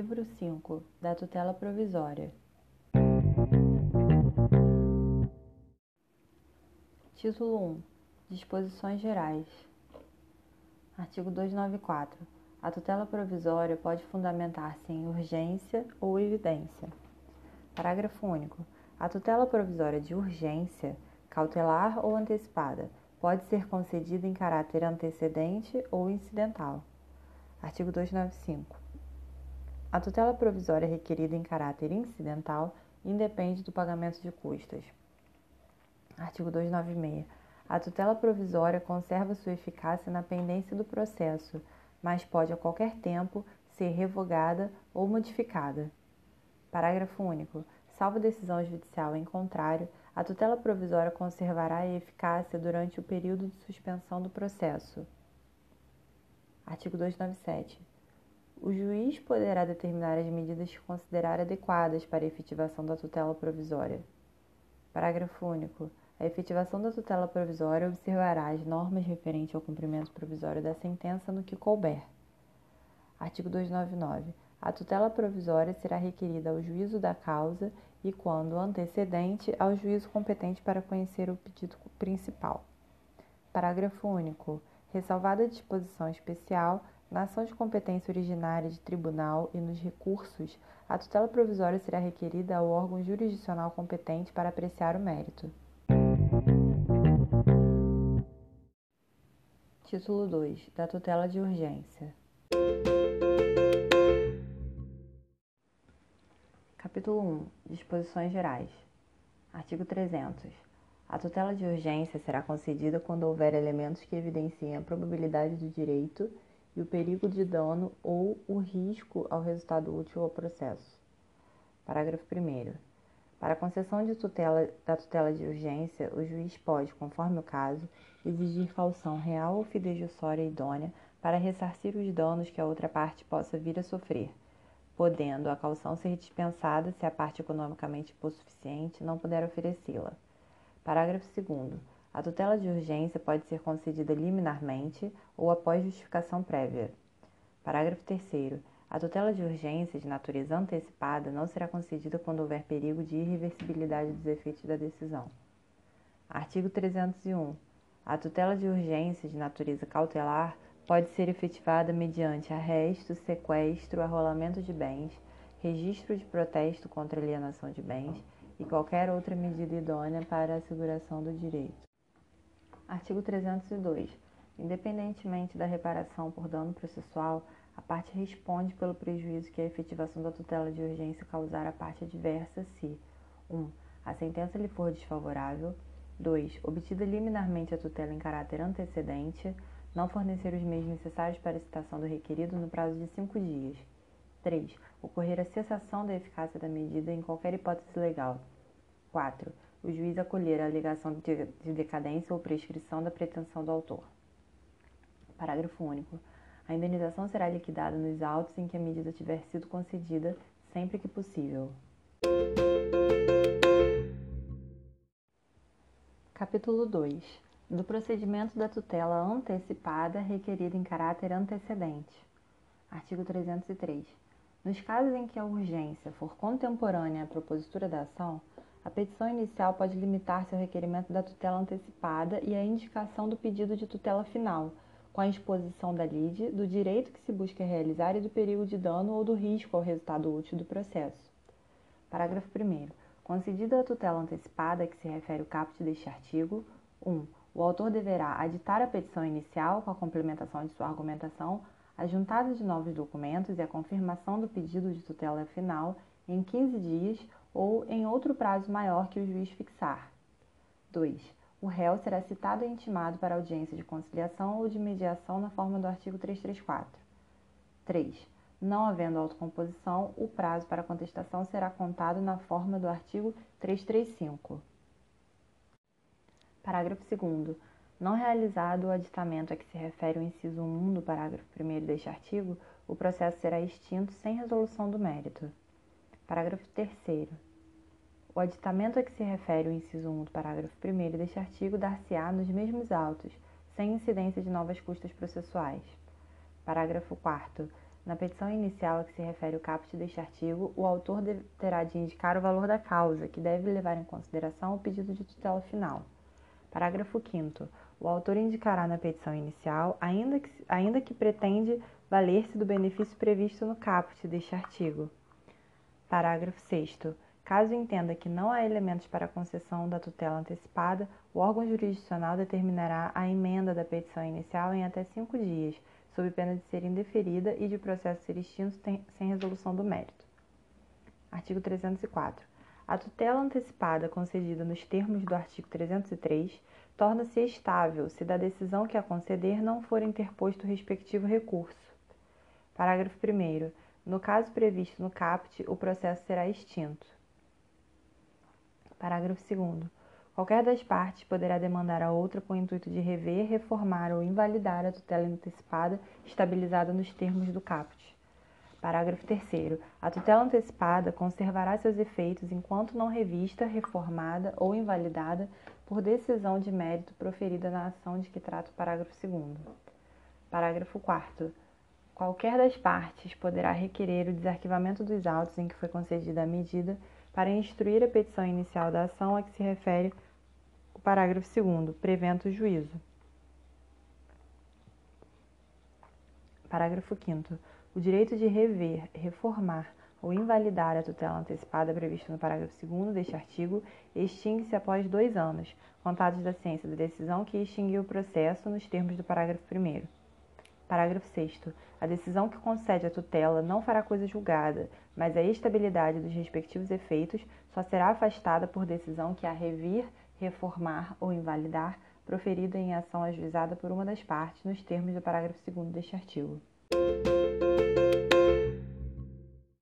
Livro 5 da Tutela Provisória. Título 1 Disposições Gerais. Artigo 294. A tutela provisória pode fundamentar-se em urgência ou evidência. Parágrafo único. A tutela provisória de urgência, cautelar ou antecipada, pode ser concedida em caráter antecedente ou incidental. Artigo 295. A tutela provisória requerida em caráter incidental independe do pagamento de custas. Artigo 296. A tutela provisória conserva sua eficácia na pendência do processo, mas pode a qualquer tempo ser revogada ou modificada. Parágrafo único. Salvo decisão judicial em contrário, a tutela provisória conservará a eficácia durante o período de suspensão do processo. Artigo 297. O juiz poderá determinar as medidas que considerar adequadas para a efetivação da tutela provisória. Parágrafo único. A efetivação da tutela provisória observará as normas referentes ao cumprimento provisório da sentença no que couber. Artigo 299. A tutela provisória será requerida ao juízo da causa e, quando antecedente, ao juízo competente para conhecer o pedido principal. Parágrafo único ressalvada a disposição especial, na ação de competência originária de tribunal e nos recursos, a tutela provisória será requerida ao órgão jurisdicional competente para apreciar o mérito. Título 2 da tutela de urgência. Capítulo 1 Disposições gerais. Artigo 300. A tutela de urgência será concedida quando houver elementos que evidenciem a probabilidade do direito e o perigo de dano ou o risco ao resultado útil ao processo. Parágrafo 1. Para a concessão de tutela, da tutela de urgência, o juiz pode, conforme o caso, exigir calção real ou fidejussória idônea para ressarcir os danos que a outra parte possa vir a sofrer, podendo a calção ser dispensada se a parte economicamente hipossuficiente não puder oferecê-la. Parágrafo 2. A tutela de urgência pode ser concedida liminarmente ou após justificação prévia. Parágrafo 3. A tutela de urgência de natureza antecipada não será concedida quando houver perigo de irreversibilidade dos efeitos da decisão. Artigo 301. A tutela de urgência de natureza cautelar pode ser efetivada mediante arresto, sequestro, arrolamento de bens, registro de protesto contra alienação de bens e qualquer outra medida idônea para a asseguração do direito. Artigo 302. Independentemente da reparação por dano processual, a parte responde pelo prejuízo que a efetivação da tutela de urgência causar à parte adversa se 1. Um, a sentença lhe for desfavorável 2. Obtida liminarmente a tutela em caráter antecedente, não fornecer os meios necessários para a citação do requerido no prazo de cinco dias. 3. Ocorrer a cessação da eficácia da medida em qualquer hipótese legal. 4. O juiz acolher a alegação de decadência ou prescrição da pretensão do autor. Parágrafo único. A indenização será liquidada nos autos em que a medida tiver sido concedida, sempre que possível. Capítulo 2 do procedimento da tutela antecipada requerida em caráter antecedente. Artigo 303. Nos casos em que a urgência for contemporânea à propositura da ação, a petição inicial pode limitar-se ao requerimento da tutela antecipada e à indicação do pedido de tutela final, com a exposição da lide, do direito que se busca realizar e do perigo de dano ou do risco ao resultado útil do processo. Parágrafo 1. Concedida a tutela antecipada a que se refere o caput deste artigo, 1. o autor deverá aditar a petição inicial com a complementação de sua argumentação, a juntada de novos documentos e a confirmação do pedido de tutela final em 15 dias ou em outro prazo maior que o juiz fixar. 2. O réu será citado e intimado para audiência de conciliação ou de mediação na forma do artigo 334. 3. Não havendo autocomposição, o prazo para contestação será contado na forma do artigo 335. Parágrafo 2. Não realizado o aditamento a que se refere o inciso 1 do parágrafo 1 deste artigo, o processo será extinto sem resolução do mérito. Parágrafo 3. O aditamento a que se refere o inciso 1 do parágrafo 1 deste artigo dar-se-á nos mesmos autos, sem incidência de novas custas processuais. Parágrafo 4. Na petição inicial a que se refere o caput deste artigo, o autor terá de indicar o valor da causa, que deve levar em consideração o pedido de tutela final. Parágrafo 5 O autor indicará na petição inicial, ainda que, ainda que pretende valer-se do benefício previsto no caput deste artigo. Parágrafo 6 Caso entenda que não há elementos para concessão da tutela antecipada, o órgão jurisdicional determinará a emenda da petição inicial em até cinco dias, sob pena de ser indeferida e de processo ser extinto sem resolução do mérito. Artigo 304. A tutela antecipada concedida nos termos do artigo 303 torna-se estável se da decisão que a conceder não for interposto o respectivo recurso. Parágrafo 1. No caso previsto no CAPT, o processo será extinto. Parágrafo 2. Qualquer das partes poderá demandar a outra com o intuito de rever, reformar ou invalidar a tutela antecipada estabilizada nos termos do caput. Parágrafo 3. A tutela antecipada conservará seus efeitos enquanto não revista, reformada ou invalidada por decisão de mérito proferida na ação de que trata o parágrafo 2. Parágrafo 4. Qualquer das partes poderá requerer o desarquivamento dos autos em que foi concedida a medida para instruir a petição inicial da ação a que se refere o parágrafo 2, prevento o juízo. Parágrafo 5. O direito de rever, reformar ou invalidar a tutela antecipada prevista no parágrafo 2 deste artigo extingue-se após dois anos, contados da ciência da decisão que extinguiu o processo nos termos do parágrafo 1. Parágrafo 6. A decisão que concede a tutela não fará coisa julgada, mas a estabilidade dos respectivos efeitos só será afastada por decisão que a revir, reformar ou invalidar, proferida em ação ajuizada por uma das partes nos termos do parágrafo 2 deste artigo.